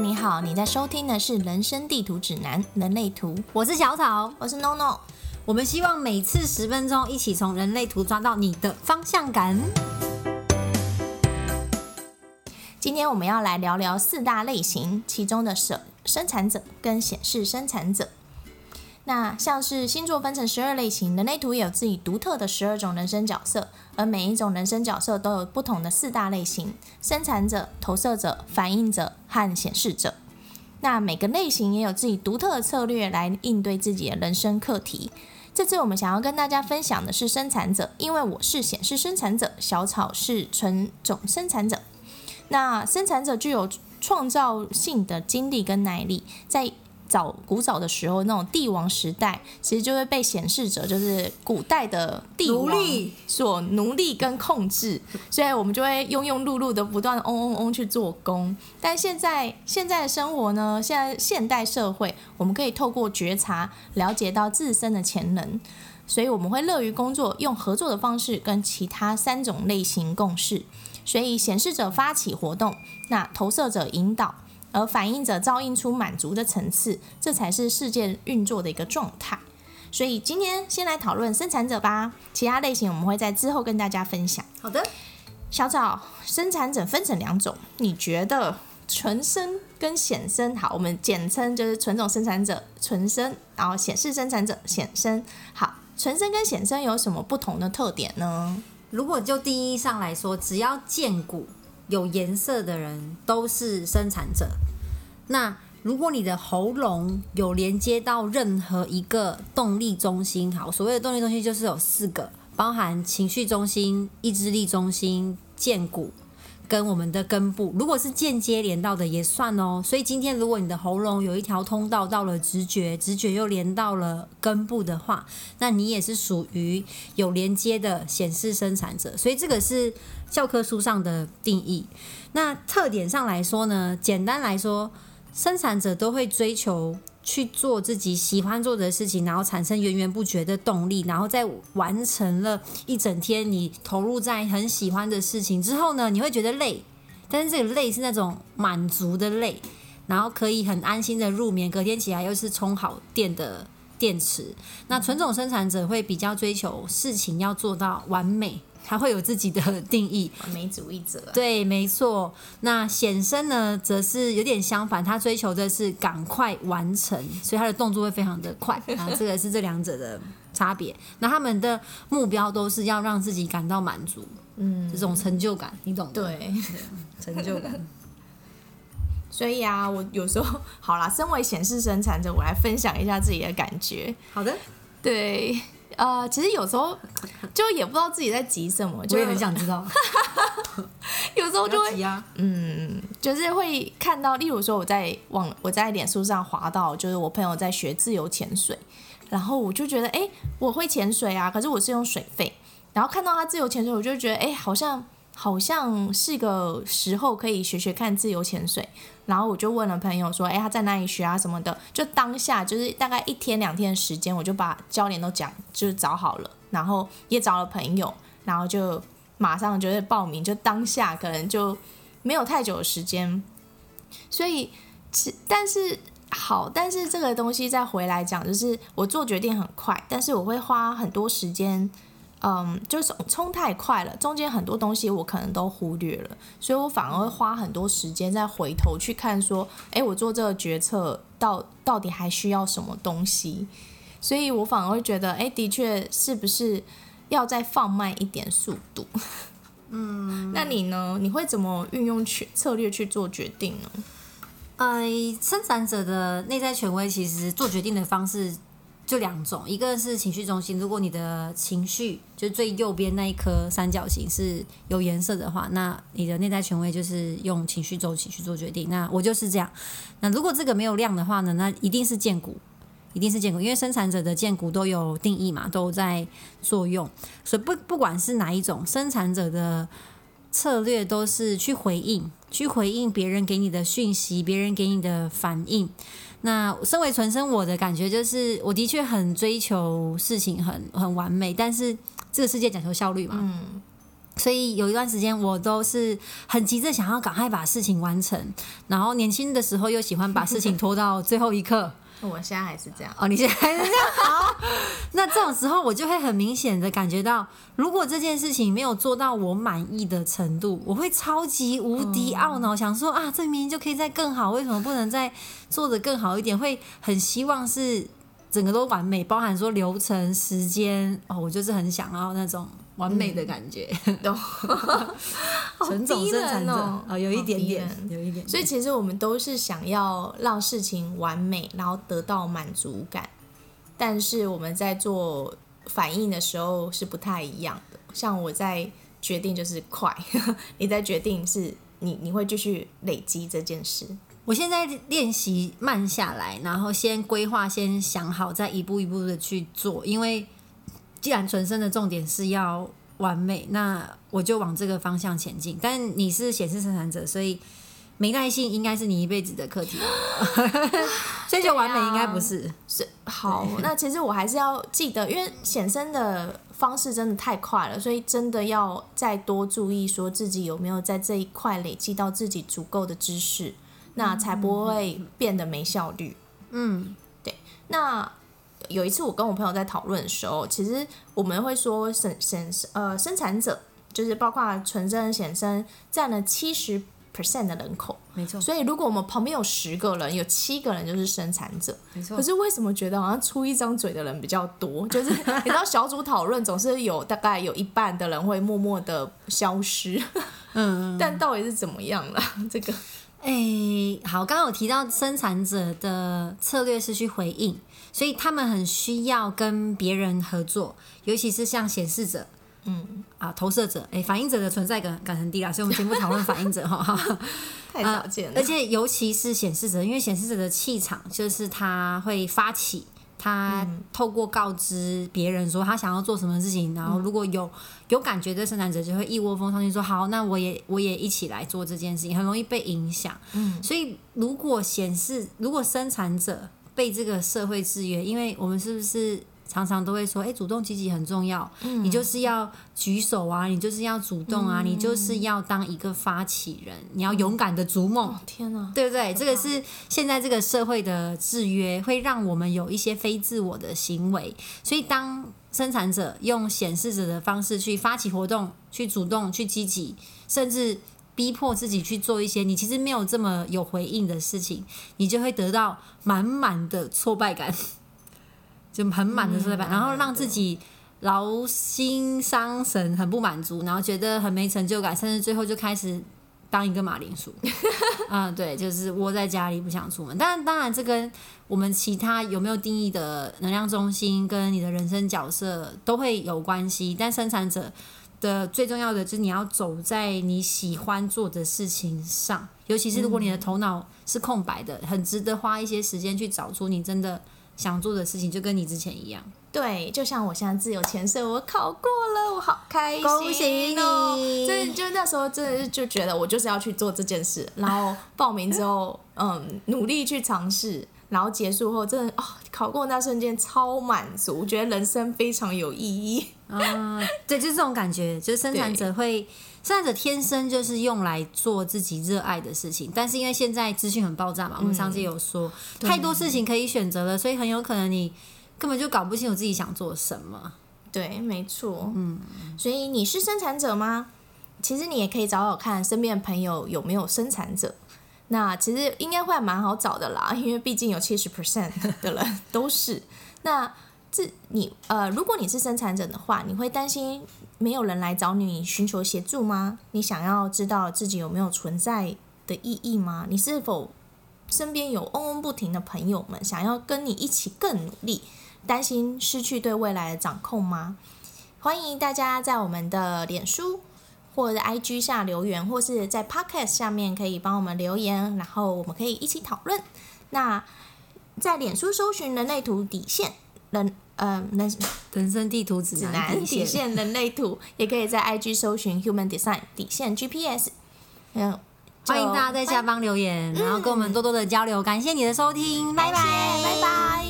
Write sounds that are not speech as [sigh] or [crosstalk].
你好，你在收听的是《人生地图指南：人类图》，我是小草，我是 NONO。我们希望每次十分钟，一起从人类图抓到你的方向感。今天我们要来聊聊四大类型，其中的生生产者跟显示生产者。那像是星座分成十二类型，人类图也有自己独特的十二种人生角色，而每一种人生角色都有不同的四大类型：生产者、投射者、反应者和显示者。那每个类型也有自己独特的策略来应对自己的人生课题。这次我们想要跟大家分享的是生产者，因为我是显示生产者，小草是纯种生产者。那生产者具有创造性的精力跟耐力，在早古早的时候，那种帝王时代，其实就会被显示者，就是古代的帝王所奴隶跟控制，所以我们就会庸庸碌碌的不断嗡嗡嗡去做工。但现在现在的生活呢，现在现代社会，我们可以透过觉察了解到自身的潜能，所以我们会乐于工作，用合作的方式跟其他三种类型共事。所以显示者发起活动，那投射者引导。而反映者照映出满足的层次，这才是世界运作的一个状态。所以今天先来讨论生产者吧，其他类型我们会在之后跟大家分享。好的，小枣，生产者分成两种，你觉得纯生跟显生？好，我们简称就是纯种生产者纯生，然后显示生产者显生。好，纯生跟显生有什么不同的特点呢？如果就定义上来说，只要见骨。有颜色的人都是生产者。那如果你的喉咙有连接到任何一个动力中心，好，所谓的动力中心就是有四个，包含情绪中心、意志力中心、剑骨。跟我们的根部，如果是间接连到的也算哦。所以今天如果你的喉咙有一条通道到了直觉，直觉又连到了根部的话，那你也是属于有连接的显示生产者。所以这个是教科书上的定义。那特点上来说呢，简单来说，生产者都会追求。去做自己喜欢做的事情，然后产生源源不绝的动力，然后在完成了一整天你投入在很喜欢的事情之后呢，你会觉得累，但是这个累是那种满足的累，然后可以很安心的入眠，隔天起来又是充好电的电池。那纯种生产者会比较追求事情要做到完美。他会有自己的 [laughs] 定义，完美主义者。对，没错。那显生呢，则是有点相反，他追求的是赶快完成，所以他的动作会非常的快啊。这个是这两者的差别。那他们的目标都是要让自己感到满足，嗯，这种成就感，你懂的。对，[laughs] 成就感。所以啊，我有时候 [laughs] 好啦，身为显示生产者，我来分享一下自己的感觉。好的，对。呃，其实有时候就也不知道自己在急什么，我也很想知道。[laughs] 有时候就会，嗯，就是会看到，例如说我在网我在脸书上滑到，就是我朋友在学自由潜水，然后我就觉得，哎，我会潜水啊，可是我是用水费，然后看到他自由潜水，我就觉得，哎，好像。好像是个时候可以学学看自由潜水，然后我就问了朋友说：“哎，他在哪里学啊？什么的？”就当下就是大概一天两天的时间，我就把教练都讲，就是找好了，然后也找了朋友，然后就马上就是报名，就当下可能就没有太久的时间。所以，但是好，但是这个东西再回来讲，就是我做决定很快，但是我会花很多时间。嗯，就是冲太快了，中间很多东西我可能都忽略了，所以我反而会花很多时间再回头去看，说，哎，我做这个决策到到底还需要什么东西？所以我反而会觉得，哎，的确是不是要再放慢一点速度？嗯，那你呢？你会怎么运用去策略去做决定呢？呃，生产者的内在权威其实做决定的方式。就两种，一个是情绪中心。如果你的情绪就最右边那一颗三角形是有颜色的话，那你的内在权威就是用情绪周期去做决定。那我就是这样。那如果这个没有亮的话呢，那一定是建股，一定是建股，因为生产者的建股都有定义嘛，都在作用。所以不不管是哪一种，生产者的策略都是去回应，去回应别人给你的讯息，别人给你的反应。那身为纯生，我的感觉就是，我的确很追求事情很很完美，但是这个世界讲求效率嘛，嗯，所以有一段时间我都是很急着想要赶快把事情完成，然后年轻的时候又喜欢把事情拖到最后一刻。我现在还是这样。哦，你现在还是这样 [laughs] 好。那这种时候，我就会很明显的感觉到，如果这件事情没有做到我满意的程度，我会超级无敌懊恼，想说啊，这明明就可以再更好，为什么不能再做的更好一点？会很希望是整个都完美，包含说流程、时间哦，我就是很想要那种完美的感觉。懂，[laughs] [laughs] 纯种生产者哦哦，有一点点有一点点。所以其实我们都是想要让事情完美，然后得到满足感，但是我们在做反应的时候是不太一样的。像我在决定就是快，[laughs] 你在决定是你你会继续累积这件事。我现在练习慢下来，然后先规划，先想好，再一步一步的去做。因为既然纯生的重点是要完美，那我就往这个方向前进。但你是显示生产者，所以没耐性应该是你一辈子的课题。[laughs] 追求完美应该不是。是好，那其实我还是要记得，因为显生的方式真的太快了，所以真的要再多注意，说自己有没有在这一块累积到自己足够的知识，那才不会变得没效率。嗯，对那有一次我跟我朋友在讨论的时候，其实我们会说生生呃生产者，就是包括纯生、显生占了七十 percent 的人口，没错，所以如果我们旁边有十个人，有七个人就是生产者。没错可。是为什么觉得好像出一张嘴的人比较多？[laughs] 就是你知道小组讨论总是有大概有一半的人会默默的消失，嗯，[laughs] 但到底是怎么样了？这个哎、好，刚刚有提到生产者的策略是去回应，所以他们很需要跟别人合作，尤其是像显示者，嗯，啊，投射者，哎、反应者的存在感感很低啦，所以我们先不讨论反应者哈。[laughs] 太少见了。而且尤其是显示者，因为显示者的气场就是他会发起，他透过告知别人说他想要做什么事情，然后如果有有感觉的生产者就会一窝蜂上去说好，那我也我也一起来做这件事情，很容易被影响。嗯，所以如果显示如果生产者被这个社会制约，因为我们是不是？常常都会说，哎、主动积极很重要，你就是要举手啊，你就是要主动啊，你就是要当一个发起人，你要勇敢的逐梦，哦天哪，对不对？这个是现在这个社会的制约，会让我们有一些非自我的行为。所以，当生产者用显示者的方式去发起活动、去主动、去积极，甚至逼迫自己去做一些你其实没有这么有回应的事情，你就会得到满满的挫败感，就很满的挫败感，然后让自己。劳心伤神，很不满足，然后觉得很没成就感，甚至最后就开始当一个马铃薯。[laughs] 嗯，对，就是窝在家里不想出门。但当然，这跟我们其他有没有定义的能量中心跟你的人生角色都会有关系。但生产者的最重要的就是你要走在你喜欢做的事情上，尤其是如果你的头脑是空白的，很值得花一些时间去找出你真的想做的事情，就跟你之前一样。对，就像我现在自由潜水，我考过了，我好开心、哦，恭喜你。真的就那时候真的是就觉得我就是要去做这件事，然后报名之后，嗯，努力去尝试，然后结束后真的哦，考过那瞬间超满足，觉得人生非常有意义。啊，对，就是这种感觉，[laughs] 就是生产者会，生产者天生就是用来做自己热爱的事情，但是因为现在资讯很爆炸嘛，我们上次有说、太多事情可以选择了，所以很有可能你根本就搞不清楚自己想做什么。对，没错。嗯，所以你是生产者吗？其实你也可以找找看身边的朋友有没有生产者。那其实应该会蛮好找的啦，[laughs] 因为毕竟有七十 percent 的人都是。那这你呃，如果你是生产者的话，你会担心没有人来找你寻求协助吗？你想要知道自己有没有存在的意义吗？你是否身边有嗡嗡不停的朋友们想要跟你一起更努力？担心失去对未来的掌控吗？欢迎大家在我们的脸书或者 IG 下留言，或是在 Podcast 下面可以帮我们留言，然后我们可以一起讨论。那在脸书搜寻人类图底线人呃人 [laughs] 人生地图指指南南底线人类图，也可以在 IG 搜寻 Human Design 底线 GPS。嗯，欢迎大家在下方留言，然后跟我们多多的交流。感谢你的收听，拜拜，拜拜。